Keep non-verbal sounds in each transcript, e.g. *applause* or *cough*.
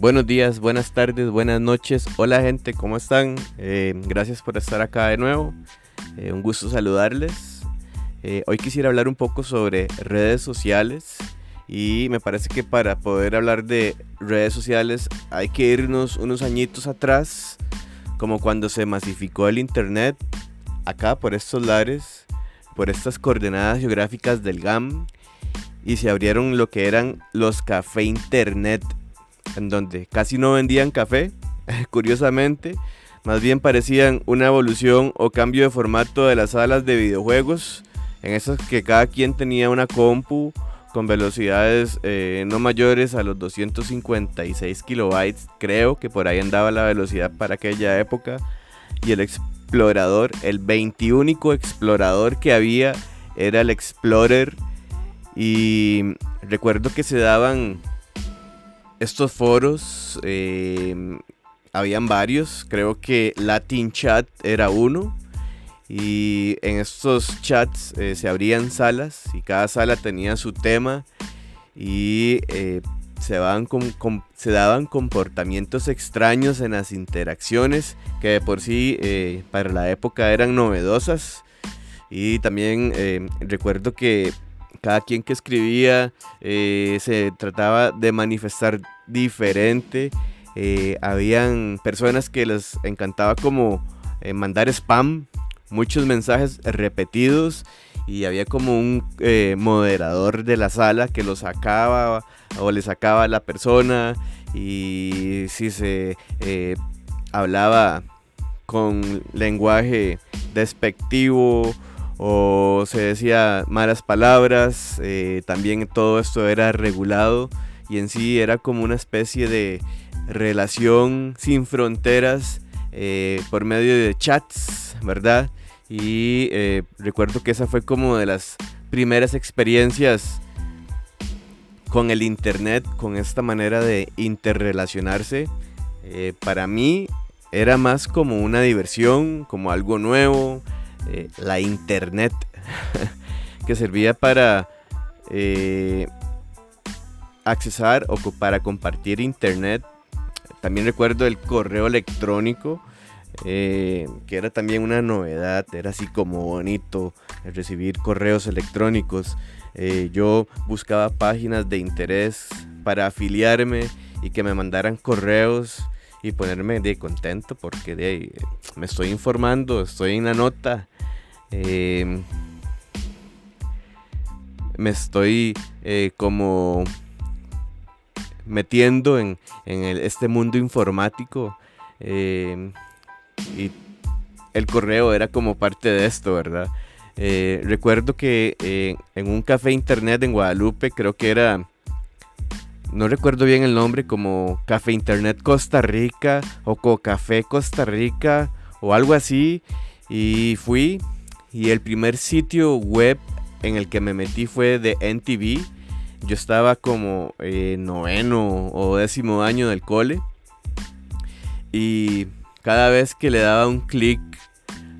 Buenos días, buenas tardes, buenas noches. Hola gente, ¿cómo están? Eh, gracias por estar acá de nuevo. Eh, un gusto saludarles. Eh, hoy quisiera hablar un poco sobre redes sociales y me parece que para poder hablar de redes sociales hay que irnos unos añitos atrás, como cuando se masificó el Internet acá por estos lares, por estas coordenadas geográficas del GAM y se abrieron lo que eran los café Internet en donde casi no vendían café, *laughs* curiosamente, más bien parecían una evolución o cambio de formato de las salas de videojuegos, en esas que cada quien tenía una compu con velocidades eh, no mayores a los 256 kilobytes, creo que por ahí andaba la velocidad para aquella época, y el explorador, el 21 explorador que había era el Explorer, y recuerdo que se daban estos foros, em, habían varios, creo que Latin Chat era uno. Y en estos chats eh, se abrían salas y cada sala tenía su tema y eh, se, daban se, daban comportamientos extraños en las interacciones que de por sí eh, para la época eran novedosas. Y también recuerdo que cada quien que escribía eh, se trataba de manifestar diferente. Eh, habían personas que les encantaba como eh, mandar spam, muchos mensajes repetidos y había como un moderador de la sala que lo sacaba o le sacaba a la persona y si se hablaba con lenguaje despectivo o se decía malas palabras, eh, también todo esto era regulado y en sí era como una especie de relación sin fronteras eh, por medio de chats, ¿verdad? Y eh, recuerdo que esa fue como de las primeras experiencias con el internet, con esta manera de interrelacionarse. para mí era más como una diversión, como algo nuevo, eh, la internet, *laughs* que servía para eh, accesar o para compartir internet. También recuerdo el correo electrónico, eh, que era también una novedad, era así como bonito recibir correos electrónicos. yo buscaba páginas de interés para afiliarme y que me mandaran correos y ponerme de contento porque me estoy informando, estoy en la nota. Em, me estoy eh, como metiendo en, este mundo informático em, y el correo era como parte de esto, ¿verdad? Eh, recuerdo que eh, en un café internet en Guadalupe, creo que era no recuerdo bien el nombre, como Café Internet Costa Rica o Café Costa Rica o algo así. Y fui y el primer sitio web en el que me metí fue de NTV. Yo estaba como noveno o décimo año del cole. Y cada vez que le daba un clic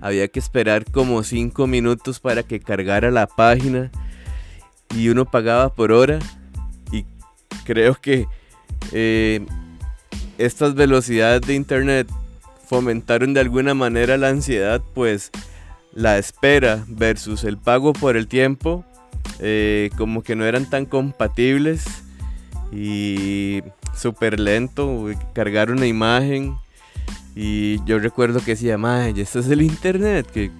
había que esperar como 5 minutos para que cargara la página. Y uno pagaba por hora creo que eh, estas velocidades de internet fomentaron de alguna manera la ansiedad, pues la espera versus el pago por el tiempo eh, como que no eran tan compatibles y súper lento cargar una imagen y yo recuerdo que decía, ya este es el internet, que,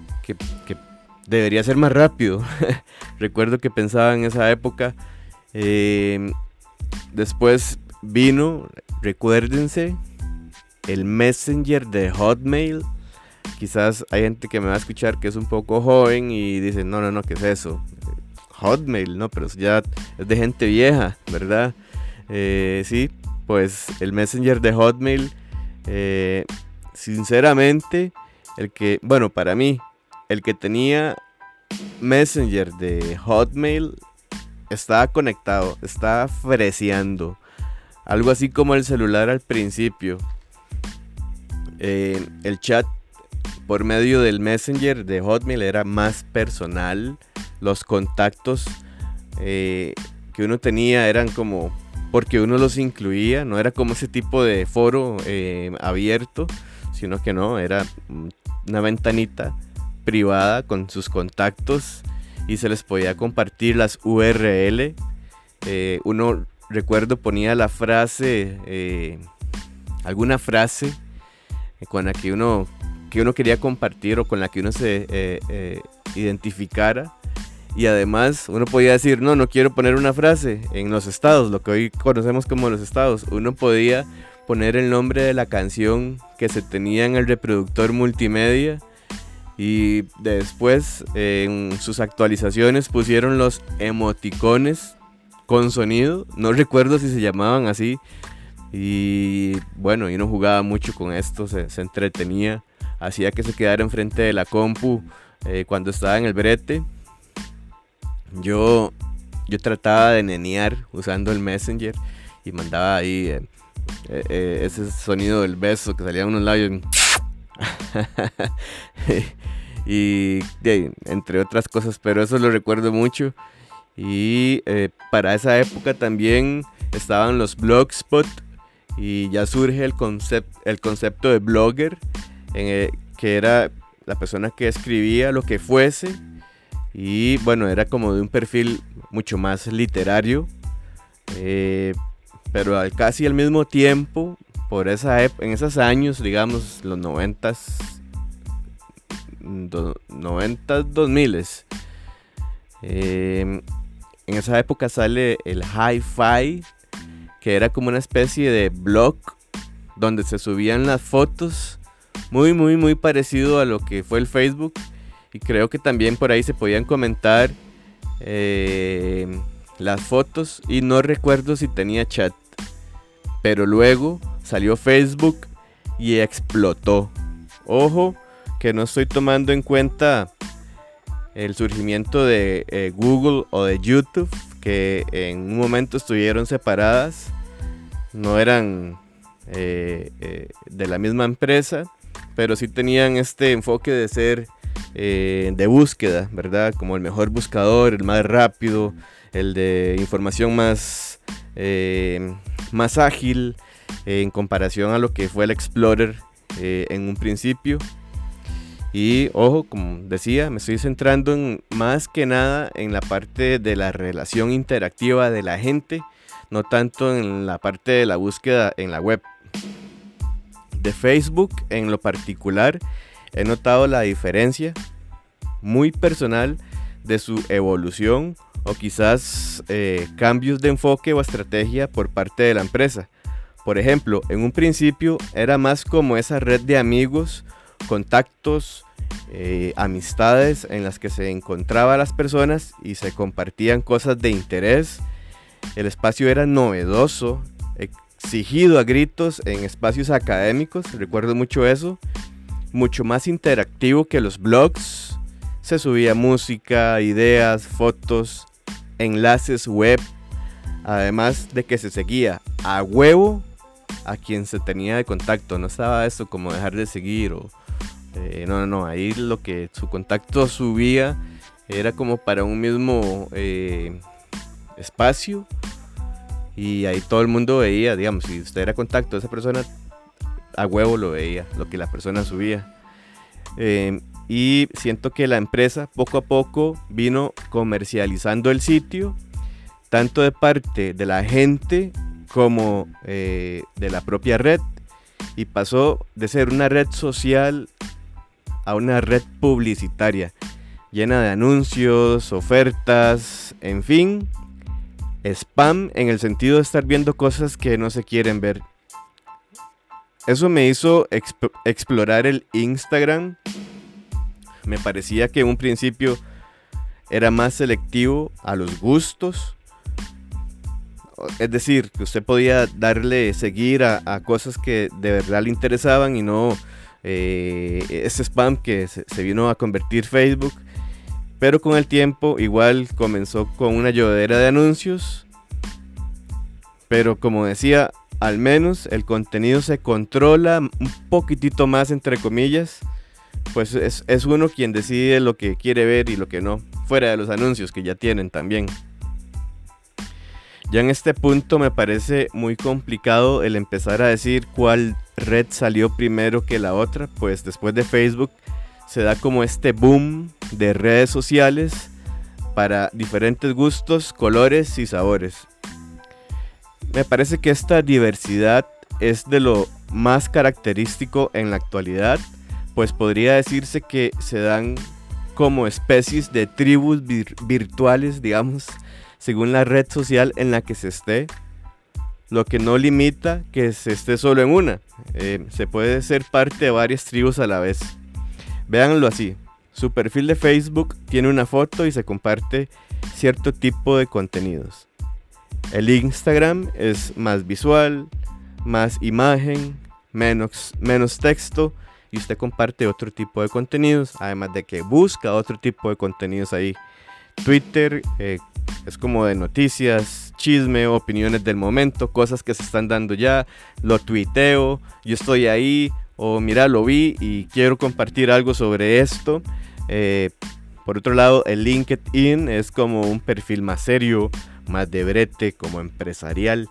debería ser más rápido. *laughs* recuerdo que pensaba en esa época. Eh, Después vino, recuérdense, el Messenger de Hotmail. Quizás hay gente que me va a escuchar que es un poco joven y dice, no, no, no, ¿qué es eso? Hotmail, ¿no? Pero ya es de gente vieja, ¿verdad? Eh, sí, pues el Messenger de Hotmail, eh, sinceramente, el que, bueno, para mí, el que tenía Messenger de Hotmail estaba conectado, estaba freseando. Algo así como el celular al principio. Eh, el chat por medio del Messenger de Hotmail era más personal. Los contactos eh, que uno tenía eran como porque uno los incluía, no era como ese tipo de foro eh, abierto, sino que no, era una ventanita privada con sus contactos y se les podía compartir las URL. Eh, uno, recuerdo, ponía la frase, eh, alguna frase con la que uno, que uno quería compartir o con la que uno se identificara y además uno podía decir, no, no quiero poner una frase en los estados, lo que hoy conocemos como los estados. Uno podía poner el nombre de la canción que se tenía en el reproductor multimedia y después en sus actualizaciones pusieron los emoticones con sonido. No recuerdo si se llamaban así. Y bueno, y uno jugaba mucho con esto, se, entretenía, hacía que se quedara enfrente de la compu eh, cuando estaba en el brete yo, yo trataba de nenear usando el Messenger y mandaba ahí eh, eh, eh, ese sonido del beso que salía en unos labios. *laughs* y, entre otras cosas, pero eso lo recuerdo mucho. Y para esa época también estaban los blogspot y ya surge el, el concepto de blogger, que era la persona que escribía lo que fuese y bueno, era como de un perfil mucho más literario. Eh, pero al, casi al mismo tiempo, por esa en esos años, digamos, los 90 90 2000 en esa época sale el hi-fi, que era como una especie de blog donde se subían las fotos, muy, muy, muy parecido a lo que fue el Facebook y creo que también por ahí se podían comentar eh, las fotos y no recuerdo si tenía chat. Pero luego salió Facebook y explotó. Ojo que no estoy tomando en cuenta el surgimiento de eh, Google o de YouTube, que en un momento estuvieron separadas, no eran eh, de la misma empresa, pero sí tenían este enfoque de ser eh, de búsqueda, ¿verdad? Como el mejor buscador, el más rápido, el de información más, eh, más ágil eh, en comparación a lo que fue el Explorer en un principio. Y ojo, como decía, me estoy centrando en, más que nada en la parte de la relación interactiva de la gente, no tanto en la parte de la búsqueda en la web. De Facebook en lo particular, he notado la diferencia muy personal de su evolución o quizás eh, cambios de enfoque o estrategia por parte de la empresa. Por ejemplo, en un principio era más como esa red de amigos, contactos, eh, amistades en las que se encontraban las personas y se compartían cosas de interés. El espacio era novedoso, exigido a gritos en espacios académicos, recuerdo mucho eso mucho más interactivo que los blogs. Se subía música, ideas, fotos, enlaces web, además de que se seguía a huevo a quien se tenía de contacto. No estaba eso como dejar de seguir o... Eh, no, no, no, ahí lo que su contacto subía era como para un mismo eh, espacio y ahí todo el mundo veía, digamos, si usted era contacto esa persona, a huevo lo veía, lo que la persona subía. Eh, y siento que la empresa poco a poco vino comercializando el sitio, tanto de parte de la gente como eh, de la propia red, y pasó de ser una red social a una red publicitaria, llena de anuncios, ofertas, en fin, spam en el sentido de estar viendo cosas que no se quieren ver eso me hizo explorar el Instagram. Me parecía que en un principio era más selectivo a los gustos. Es decir, que usted podía darle seguir a, cosas que de verdad le interesaban y no eh, ese spam que se, vino a convertir Facebook. Pero con el tiempo igual comenzó con una llovedera de anuncios. Pero como decía, al menos el contenido se controla un poquitito más, entre comillas. Pues es, uno quien decide lo que quiere ver y lo que no, fuera de los anuncios que ya tienen también. Ya en este punto me parece muy complicado el empezar a decir cuál red salió primero que la otra, pues después de Facebook se da como este boom de redes sociales para diferentes gustos, colores y sabores. Me parece que esta diversidad es de lo más característico en la actualidad, pues podría decirse que se dan como especies de tribus virtuales, digamos, según la red social en la que se esté, lo que no limita que se esté solo en una. Eh, se puede ser parte de varias tribus a la vez. Véanlo así. Su perfil de Facebook tiene una foto y se comparte cierto tipo de contenidos. El Instagram es más visual, más imagen, menos, menos texto y usted comparte otro tipo de contenidos, además de que busca otro tipo de contenidos ahí. Twitter eh, es como de noticias, chisme, opiniones del momento, cosas que se están dando ya, lo tuiteo, yo estoy ahí, o mira, lo vi y quiero compartir algo sobre esto. Eh, por otro lado, el LinkedIn es como un perfil más serio, más de brete, como empresarial,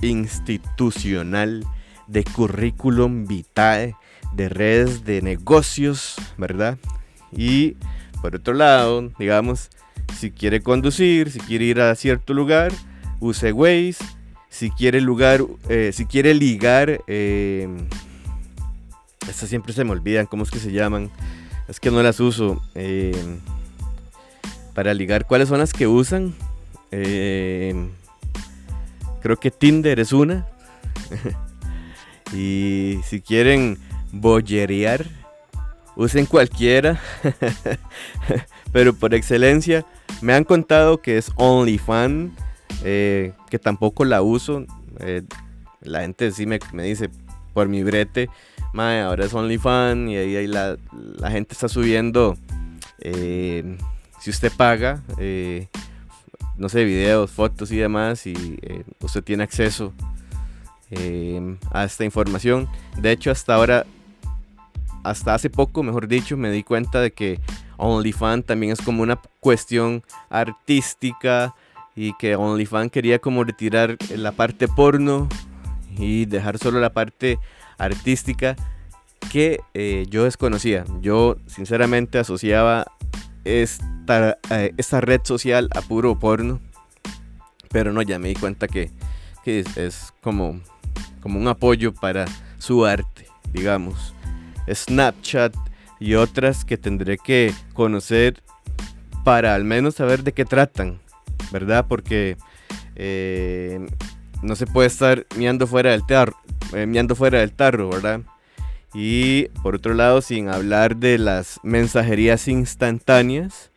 institucional, de currículum vitae, de redes de negocios, ¿verdad? Y por otro lado, digamos, si quiere conducir, si quiere ir a cierto lugar, use Waze. Si quiere lugar, eh, si quiere ligar, eh, estas siempre se me olvidan, ¿cómo es que se llaman? Es que no las uso. Eh, para ligar, ¿cuáles son las que usan? creo que Tinder es una. *laughs* y si quieren bollerear, usen cualquiera. *laughs* Pero por excelencia, me han contado que es OnlyFans, eh, que tampoco la uso. Eh, la gente sí me, dice por mi brete, mae, ahora es OnlyFans y ahí, la, gente está subiendo, eh, si usted paga, no sé, videos, fotos y demás, y usted tiene acceso a esta información. De hecho, hasta ahora, hasta hace poco, mejor dicho, me di cuenta de que OnlyFans también es como una cuestión artística y que OnlyFans quería como retirar la parte porno y dejar solo la parte artística que eh, yo desconocía. Yo sinceramente asociaba esta, eh, esta, red social a puro porno, pero no, ya me di cuenta que, que es, como, como un apoyo para su arte, digamos. Snapchat y otras que tendré que conocer para al menos saber de qué tratan, ¿verdad? Porque eh, no se puede estar miando fuera del tarro, eh, fuera del tarro, ¿verdad? Y por otro lado, sin hablar de las mensajerías instantáneas,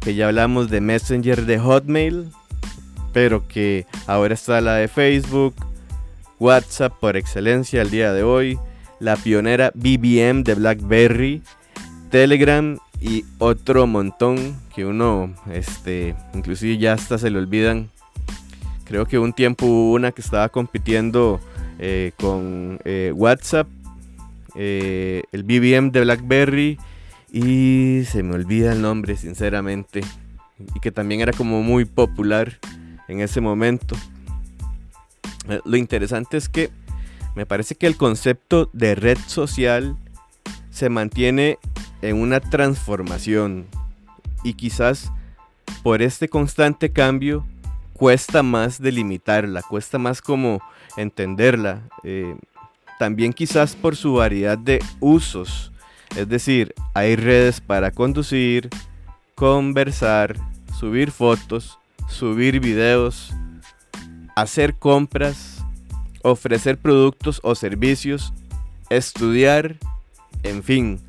que ya hablamos de Messenger de Hotmail, pero que ahora está la de Facebook, WhatsApp por excelencia al día de hoy, la pionera BBM de BlackBerry, Telegram y otro montón que uno, este, inclusive ya hasta se le olvidan. Creo que un tiempo hubo una que estaba compitiendo eh, con eh, WhatsApp, eh, el BBM de BlackBerry y se me olvida el nombre, sinceramente. Y que también era como muy popular en ese momento. Lo interesante es que me parece que el concepto de red social se mantiene en una transformación y quizás por este constante cambio cuesta más delimitarla, cuesta más como entenderla. Eh, también quizás por su variedad de usos. Es decir, hay redes para conducir, conversar, subir fotos, subir videos, hacer compras, ofrecer productos o servicios, estudiar, en fin,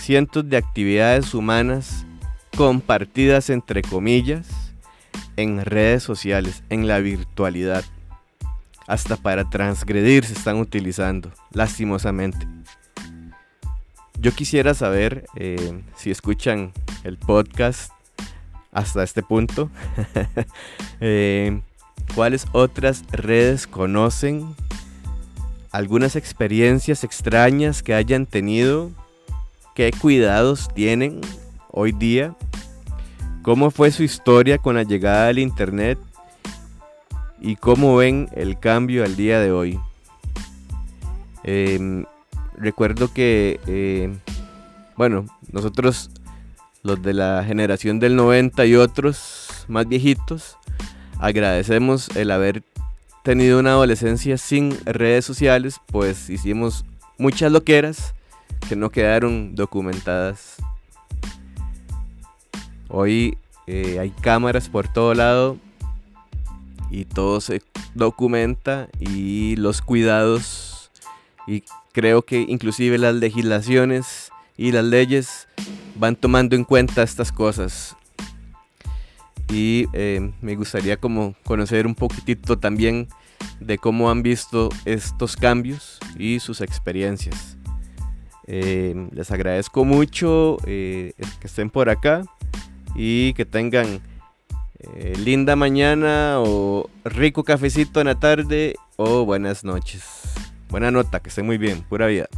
cientos de actividades humanas compartidas entre comillas en redes sociales, en la virtualidad. Hasta para transgredir se están utilizando, lastimosamente. Yo quisiera saber eh, si escuchan el podcast hasta este punto. *laughs* eh, ¿Cuáles otras redes conocen? ¿Algunas experiencias extrañas que hayan tenido? ¿Qué cuidados tienen hoy día? ¿Cómo fue su historia con la llegada del Internet? y cómo ven el cambio al día de hoy. Em, recuerdo que, em, bueno, nosotros los de la generación del 90 y otros más viejitos, agradecemos el haber tenido una adolescencia sin redes sociales, pues hicimos muchas loqueras que no quedaron documentadas. Hoy eh, hay cámaras por todo lado y todo se documenta y los cuidados y creo que inclusive las legislaciones y las leyes van tomando en cuenta estas cosas y eh, me gustaría como conocer un poquitito también de cómo han visto estos cambios y sus experiencias. Eh, les agradezco mucho eh, que estén por acá y que tengan linda mañana o rico cafecito en la tarde o buenas noches. Buena nota, que estén muy bien, pura vida.